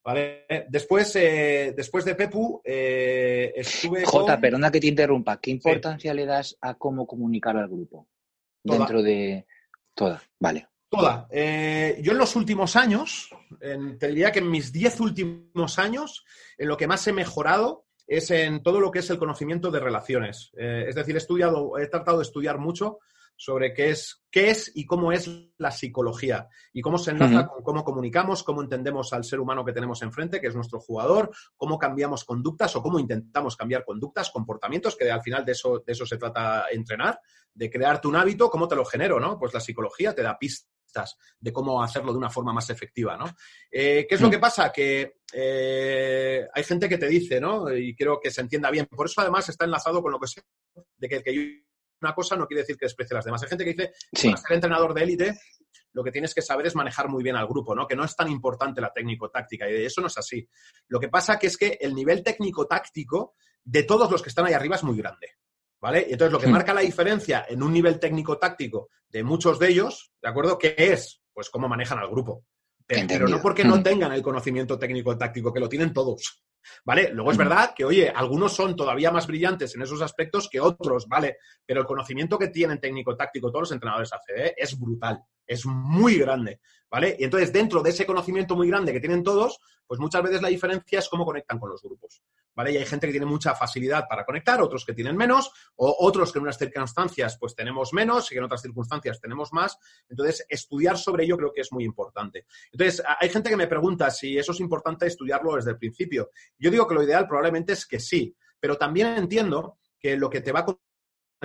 ¿Vale? Después, eh, después de Pepu, eh, estuve Jota, con- perdona que te interrumpa. ¿Qué importancia le das a cómo comunicar al grupo? Toda. Dentro de toda. Vale. Toda. Eh, yo en los últimos años, en- te diría que en mis 10 últimos años, en lo que más he mejorado es en todo lo que es el conocimiento de relaciones. Eh, es decir, he estudiado, he tratado de estudiar mucho sobre qué es, qué es y cómo es la psicología y cómo se enlaza con cómo comunicamos, cómo entendemos al ser humano que tenemos enfrente, que es nuestro jugador, cómo cambiamos conductas o cómo intentamos cambiar conductas, comportamientos, que al final de eso, de eso se trata entrenar, de crearte un hábito, cómo te lo genero, ¿no? Pues la psicología te da pistas de cómo hacerlo de una forma más efectiva, ¿no? Eh, ¿Qué es lo que pasa? Que eh, hay gente que te dice, ¿no? Y creo que se entienda bien. Por eso, además, está enlazado con lo que sé, de que el que yo una cosa no quiere decir que desprecie a las demás. Hay gente que dice, Sí. para ser entrenador de élite, lo que tienes que saber es manejar muy bien al grupo, ¿no? Que no es tan importante la técnico-táctica, y eso no es así. Lo que pasa que es que el nivel técnico-táctico de todos los que están ahí arriba es muy grande, ¿vale? Y entonces lo que Hmm. marca la diferencia en un nivel técnico-táctico de muchos de ellos, ¿de acuerdo? ¿Qué es? Pues cómo manejan al grupo. Pero, no porque no Hmm. tengan el conocimiento técnico-táctico, que lo tienen todos. ¿Vale? Luego es Hmm. verdad que, oye, algunos son todavía más brillantes en esos aspectos que otros, ¿vale? Pero el conocimiento que tienen técnico-táctico todos los entrenadores ACB es brutal. Es muy grande, ¿vale? Y entonces, dentro de ese conocimiento muy grande que tienen todos, pues muchas veces la diferencia es cómo conectan con los grupos, ¿vale? Y hay gente que tiene mucha facilidad para conectar, otros que tienen menos, o otros que en unas circunstancias pues tenemos menos y que en otras circunstancias tenemos más. Entonces, estudiar sobre ello creo que es muy importante. Entonces, hay gente que me pregunta si eso es importante estudiarlo desde el principio. Yo digo que lo ideal probablemente es que sí, pero también entiendo que lo que te va a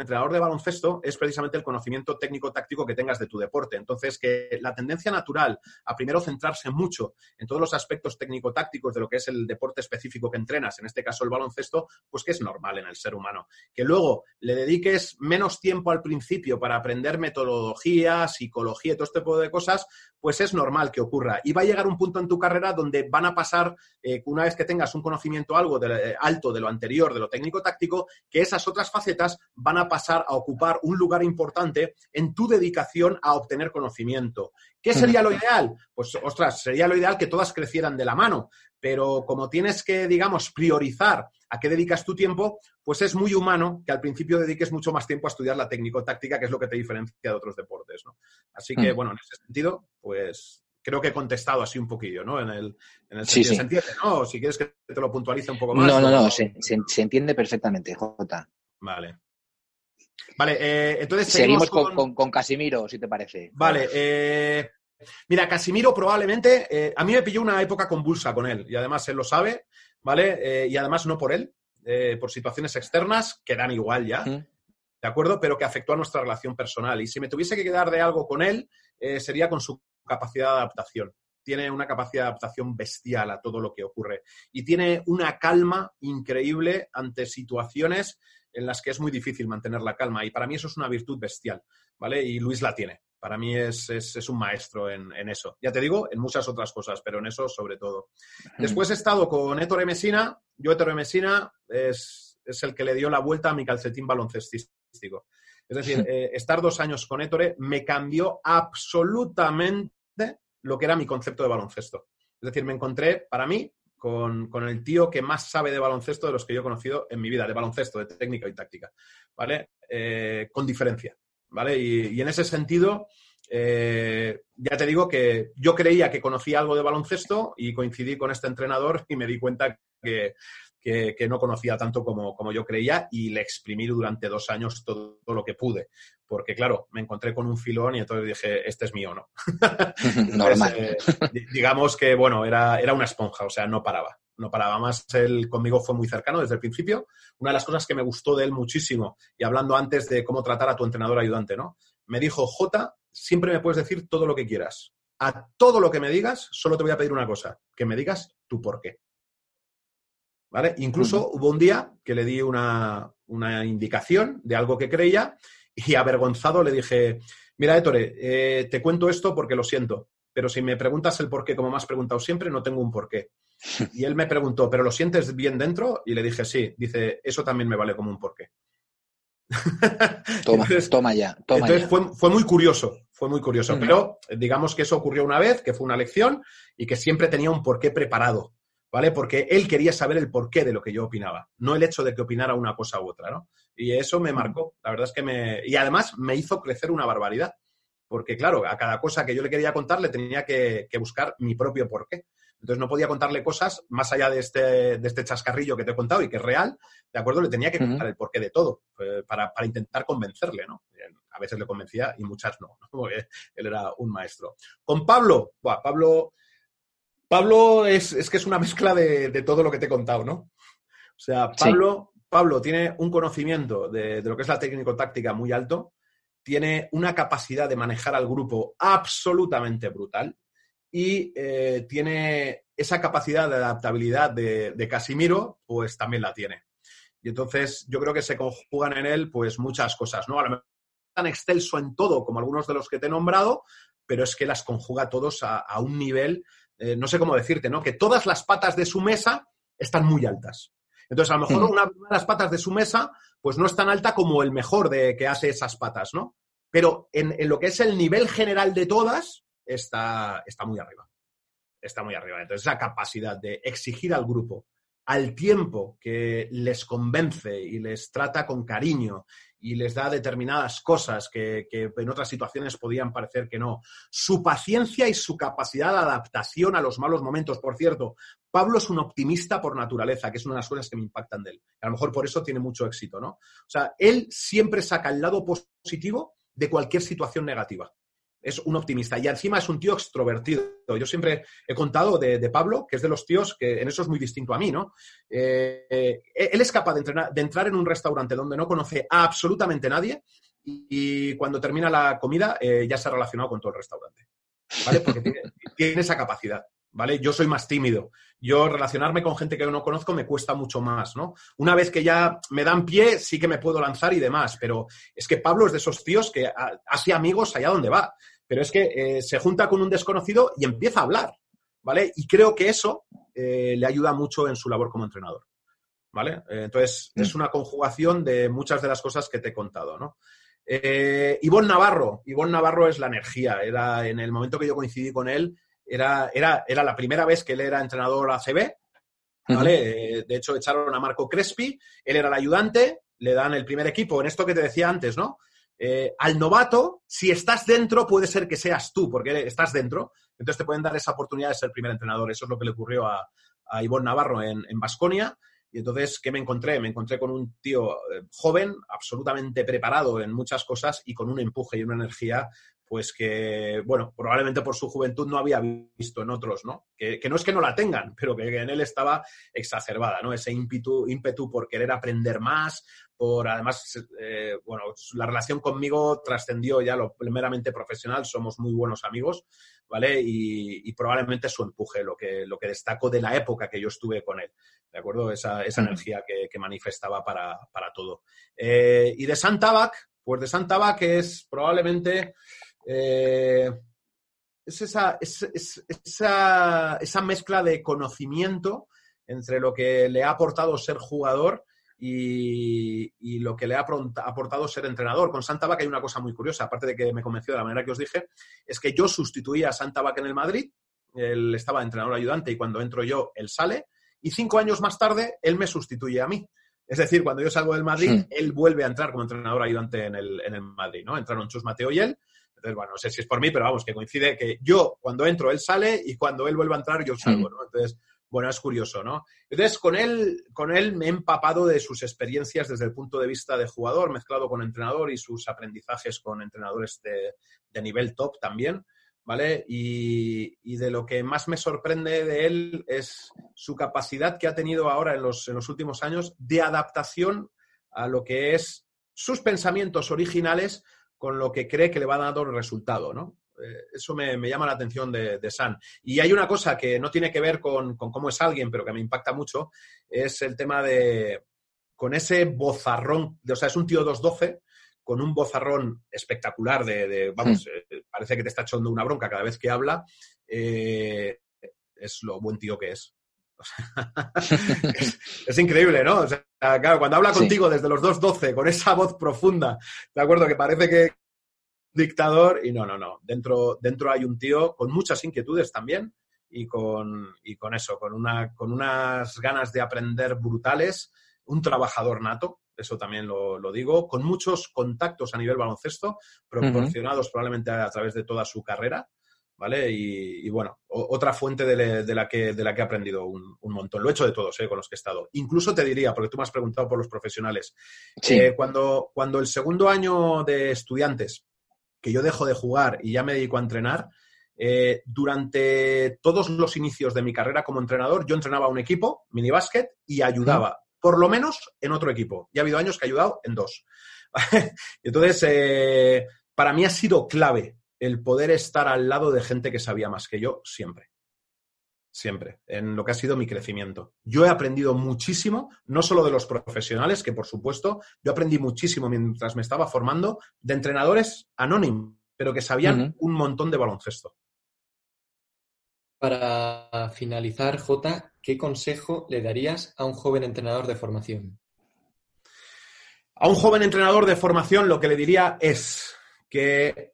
entrenador de baloncesto es precisamente el conocimiento técnico-táctico que tengas de tu deporte. Entonces, que la tendencia natural a primero centrarse mucho en todos los aspectos técnico-tácticos de lo que es el deporte específico que entrenas, en este caso el baloncesto, pues que es normal en el ser humano. Que luego le dediques menos tiempo al principio para aprender metodología, psicología y todo este tipo de cosas, pues es normal que ocurra. Y va a llegar un punto en tu carrera donde van a pasar, eh, una vez que tengas un conocimiento algo de, eh, alto de lo anterior, de lo técnico-táctico, que esas otras facetas van a pasar a ocupar un lugar importante en tu dedicación a obtener conocimiento. ¿Qué sería lo ideal? Pues, ostras, sería lo ideal que todas crecieran de la mano, pero como tienes que, digamos, priorizar a qué dedicas tu tiempo, pues es muy humano que al principio dediques mucho más tiempo a estudiar la técnico-táctica, que es lo que te diferencia de otros deportes, ¿no? Así que, mm. bueno, en ese sentido, pues creo que he contestado así un poquillo, ¿no? En el, en sí, ¿Se entiende, no? Si quieres que te lo puntualice un poco más. No, no, no, se, se, entiende perfectamente, Jota. Vale. Vale, eh, entonces seguimos, con... Casimiro, si te parece. Vale, eh, mira, Casimiro probablemente, eh, a mí me pilló una época convulsa con él y además él lo sabe, ¿vale? y además no por él, por situaciones externas que dan igual ya, ¿de acuerdo? Pero que afectó a nuestra relación personal. Y si me tuviese que quedar de algo con él, sería con su capacidad de adaptación tiene una capacidad de adaptación bestial a todo lo que ocurre y tiene una calma increíble ante situaciones en las que es muy difícil mantener la calma y para mí eso es una virtud bestial, ¿vale? Y Luis la tiene. Para mí es, un maestro en, eso. Ya te digo, en muchas otras cosas, pero en eso sobre todo. Después he estado con Héctor Mesina. Yo, Héctor Mesina, es, es el que le dio la vuelta a mi calcetín baloncestístico. Es decir, eh, estar dos años con Héctor me cambió absolutamente lo que era mi concepto de baloncesto. Es decir, me encontré, para mí, con, el tío que más sabe de baloncesto de los que yo he conocido en mi vida, de baloncesto, de técnica y táctica, ¿vale? Eh, con diferencia, ¿vale? Y, en ese sentido, eh, ya te digo que yo creía que conocía algo de baloncesto y coincidí con este entrenador y me di cuenta que, que, no conocía tanto como, como, yo creía y le exprimí durante dos años todo, lo que pude. Porque, claro, me encontré con un filón y entonces dije, este es mío, ¿no? Normal. Eh, digamos que, bueno, era, era una esponja, o sea, no paraba. No paraba más. Él conmigo fue muy cercano desde el principio. Una de las cosas que me gustó de él muchísimo, y hablando antes de cómo tratar a tu entrenador ayudante, ¿no? Me dijo, J, siempre me puedes decir todo lo que quieras. A todo lo que me digas, solo te voy a pedir una cosa, que me digas tu por qué. ¿vale? Incluso hubo un día que le di una, indicación de algo que creía y avergonzado le dije, mira, Ettore, eh, te cuento esto porque lo siento, pero si me preguntas el por qué, como me has preguntado siempre, no tengo un por qué. Y él me preguntó, ¿pero lo sientes bien dentro? Y le dije, sí. Dice, eso también me vale como un porqué. Toma, toma ya. entonces Fue, muy curioso, fue muy curioso. Pero digamos que eso ocurrió una vez, que fue una lección y que siempre tenía un porqué preparado. ¿Vale? Porque él quería saber el porqué de lo que yo opinaba, no el hecho de que opinara una cosa u otra, ¿no? Y eso me marcó, la verdad es que me... Y además me hizo crecer una barbaridad, porque claro, a cada cosa que yo le quería contar le tenía que, buscar mi propio porqué. Entonces no podía contarle cosas más allá de este, de este chascarrillo que te he contado y que es real, ¿de acuerdo? Le tenía que contar el porqué de todo eh, para, intentar convencerle, ¿no? A veces le convencía y muchas no, ¿no? él era un maestro. Con Pablo, buah, Pablo Pablo es, que es una mezcla de, todo lo que te he contado, ¿no? O sea, Pablo, Pablo tiene un conocimiento de, lo que es la técnico-táctica muy alto, tiene una capacidad de manejar al grupo absolutamente brutal y eh, tiene esa capacidad de adaptabilidad de, Casimiro, pues también la tiene. Y entonces yo creo que se conjugan en él pues muchas cosas, ¿no? A lo mejor tan excelso en todo como algunos de los que te he nombrado, pero es que las conjuga todos a un nivel eh, no sé cómo decirte, ¿no? Que todas las patas de su mesa están muy altas. Entonces, a lo mejor una de las patas de su mesa, pues no es tan alta como el mejor de que hace esas patas, ¿no? Pero en, lo que es el nivel general de todas, está, está muy arriba. Está muy arriba. Entonces, esa capacidad de exigir al grupo al tiempo que les convence y les trata con cariño y les da determinadas cosas que, en otras situaciones podían parecer que no. Su paciencia y su capacidad de adaptación a los malos momentos. Por cierto, Pablo es un optimista por naturaleza, que es una de las cosas que me impactan de él. A lo mejor por eso tiene mucho éxito, ¿no? O sea, él siempre saca el lado positivo de cualquier situación negativa es un optimista y encima es un tío extrovertido. Yo siempre he contado de, Pablo, que es de los tíos que en eso es muy distinto a mí, ¿no? Eh, él es capaz de, de, entrar en un restaurante donde no conoce a absolutamente nadie y, cuando termina la comida eh, ya se ha relacionado con todo el restaurante, ¿vale? Porque tiene, esa capacidad. ¿Vale? Yo soy más tímido. Yo relacionarme con gente que no conozco me cuesta mucho más, ¿no? Una vez que ya me dan pie, sí que me puedo lanzar y demás, pero es que Pablo es de esos tíos que hace amigos allá donde va pero es que eh, se junta con un desconocido y empieza a hablar, ¿vale? Y creo que eso eh, le ayuda mucho en su labor como entrenador, ¿vale? Eh, entonces, es mm. una conjugación de muchas de las cosas que te he contado, ¿no? Ivonne Navarro, Ivonne Navarro es la energía, era en el momento que yo coincidí con él, era, era, era la primera vez que él era entrenador ACB, ¿vale? de hecho, echaron a Marco Crespi, él era el ayudante, le dan el primer equipo, en esto que te decía antes, ¿no? Eh, al novato, si estás dentro, puede ser que seas tú, porque estás dentro. Entonces te pueden dar esa oportunidad de ser primer entrenador. Eso es lo que le ocurrió a, a Ivonne Navarro en Basconia. y entonces, ¿qué me encontré? Me encontré con un tío eh, joven, absolutamente preparado en muchas cosas y con un empuje y una energía pues que, bueno, probablemente por su juventud no había visto en otros, ¿no? Que, no es que no la tengan, pero que en él estaba exacerbada, ¿no? Ese ímpetu, ímpetu por querer aprender más, por además, eh, bueno, la relación conmigo trascendió ya lo meramente profesional, somos muy buenos amigos, ¿vale? Y, probablemente su empuje, lo que, lo que destaco de la época que yo estuve con él, ¿de acuerdo? Esa, energía que, manifestaba para, todo. Eh, y de Santabac, pues de Santabac es probablemente eh, es, esa, esa, mezcla de conocimiento entre lo que le ha aportado ser jugador y, lo que le ha aportado ser entrenador. Con Santa Vaca hay una cosa muy curiosa, aparte de que me convenció de la manera que os dije, es que yo sustituía a Santa Vaca en el Madrid, él estaba entrenador ayudante y cuando entro yo, él sale, y cinco años más tarde, él me sustituye a mí. Es decir, cuando yo salgo del Madrid, él vuelve a entrar como entrenador ayudante en el, en el Madrid, ¿no? Entraron Chus Mateo y él, entonces, bueno, no sé si es por mí, pero vamos, que coincide que yo cuando entro él sale y cuando él vuelve a entrar yo salgo, ¿no? Entonces, bueno, es curioso, ¿no? Entonces, con él, con él me he empapado de sus experiencias desde el punto de vista de jugador, mezclado con entrenador y sus aprendizajes con entrenadores de, nivel top también, ¿vale? Y, de lo que más me sorprende de él es su capacidad que ha tenido ahora en los, en los últimos años de adaptación a lo que es sus pensamientos originales con lo que cree que le va a dar resultado, ¿no? Eh, eso me, llama la atención de, San. Y hay una cosa que no tiene que ver con, cómo es alguien, pero que me impacta mucho, es el tema de, con ese bozarrón, o sea, es un tío 212 con un bozarrón espectacular de, vamos, hmm. eh, parece que te está echando una bronca cada vez que habla, eh, es lo buen tío que es. es, increíble, ¿no? O sea, claro, cuando habla contigo desde los 2.12, con esa voz profunda, ¿de acuerdo? Que parece que dictador, y no, no, no. Dentro, dentro hay un tío con muchas inquietudes también y con, y con eso, con, una, con unas ganas de aprender brutales, un trabajador nato, eso también lo, digo, con muchos contactos a nivel baloncesto, proporcionados probablemente a través de toda su carrera ¿vale? Y, bueno, otra fuente de, la que, de la que he aprendido un, montón. Lo he hecho de todos, ¿eh? con los que he estado. Incluso te diría, porque tú me has preguntado por los profesionales, eh, cuando, cuando el segundo año de estudiantes, que yo dejo de jugar y ya me dedico a entrenar, eh, durante todos los inicios de mi carrera como entrenador, yo entrenaba un equipo, mini básquet, y ayudaba, por lo menos, en otro equipo. Y ha habido años que he ayudado en dos. Entonces, para mí ha sido clave el poder estar al lado de gente que sabía más que yo siempre. Siempre, en lo que ha sido mi crecimiento. Yo he aprendido muchísimo, no solo de los profesionales, que por supuesto, yo aprendí muchísimo mientras me estaba formando, de entrenadores anónimos, pero que sabían un montón de baloncesto. Para finalizar, Jota, ¿qué consejo le darías a un joven entrenador de formación? A un joven entrenador de formación lo que le diría es que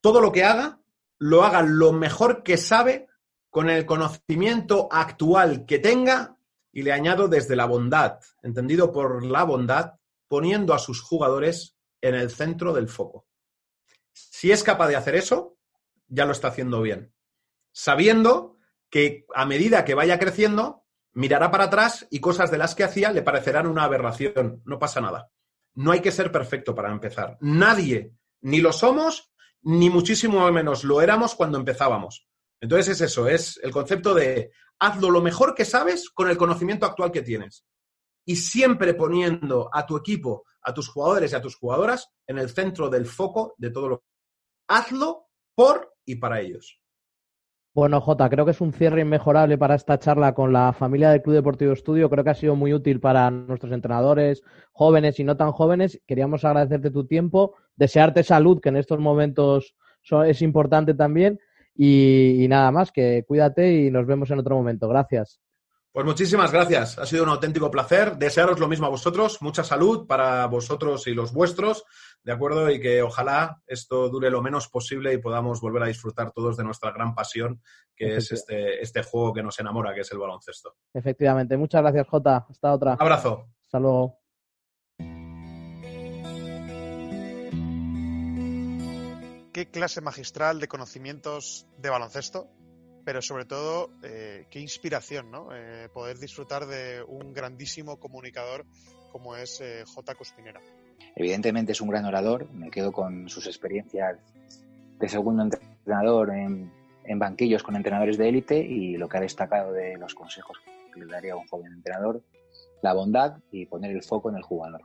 todo lo que haga, lo haga lo mejor que sabe, con el conocimiento actual que tenga y le añado desde la bondad, entendido por la bondad, poniendo a sus jugadores en el centro del foco. Si es capaz de hacer eso, ya lo está haciendo bien. Sabiendo que a medida que vaya creciendo, mirará para atrás y cosas de las que hacía le parecerán una aberración. No pasa nada. No hay que ser perfecto para empezar. Nadie, ni lo somos, ni muchísimo menos lo éramos cuando empezábamos. Entonces es eso, es el concepto de hazlo lo mejor que sabes con el conocimiento actual que tienes. Y siempre poniendo a tu equipo, a tus jugadores y a tus jugadoras en el centro del foco de todo lo que hazlo por y para ellos. Bueno, Jota, creo que es un cierre inmejorable para esta charla con la familia del Club Deportivo Estudio. Creo que ha sido muy útil para nuestros entrenadores, jóvenes y no tan jóvenes. Queríamos agradecerte tu tiempo, desearte salud, que en estos momentos es importante también. Y, y nada más, que cuídate y nos vemos en otro momento. Gracias. Pues muchísimas gracias. Ha sido un auténtico placer. Desearos lo mismo a vosotros. Mucha salud para vosotros y los vuestros. ¿De acuerdo? Y que ojalá esto dure lo menos posible y podamos volver a disfrutar todos de nuestra gran pasión, que es este, este juego que nos enamora, que es el baloncesto. Efectivamente. Muchas gracias, Jota. Hasta otra. Un abrazo. Hasta luego. Qué clase magistral de conocimientos de baloncesto pero sobre todo, eh, qué inspiración, ¿no? Eh, poder disfrutar de un grandísimo comunicador como es eh, J. Cuspinera. Evidentemente es un gran orador, me quedo con sus experiencias de segundo entrenador en, en banquillos con entrenadores de élite y lo que ha destacado de los consejos que le daría a un joven entrenador, la bondad y poner el foco en el jugador.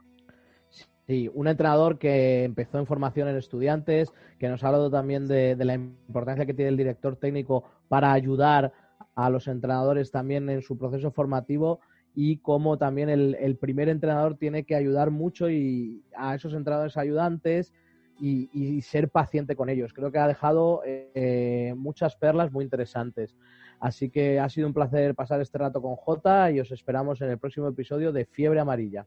Sí, un entrenador que empezó en formación en estudiantes, que nos ha hablado también de, la importancia que tiene el director técnico para ayudar a los entrenadores también en su proceso formativo y cómo también el, primer entrenador tiene que ayudar mucho y a esos entrenadores ayudantes y, y ser paciente con ellos. Creo que ha dejado eh, muchas perlas muy interesantes. Así que ha sido un placer pasar este rato con Jota y os esperamos en el próximo episodio de Fiebre Amarilla.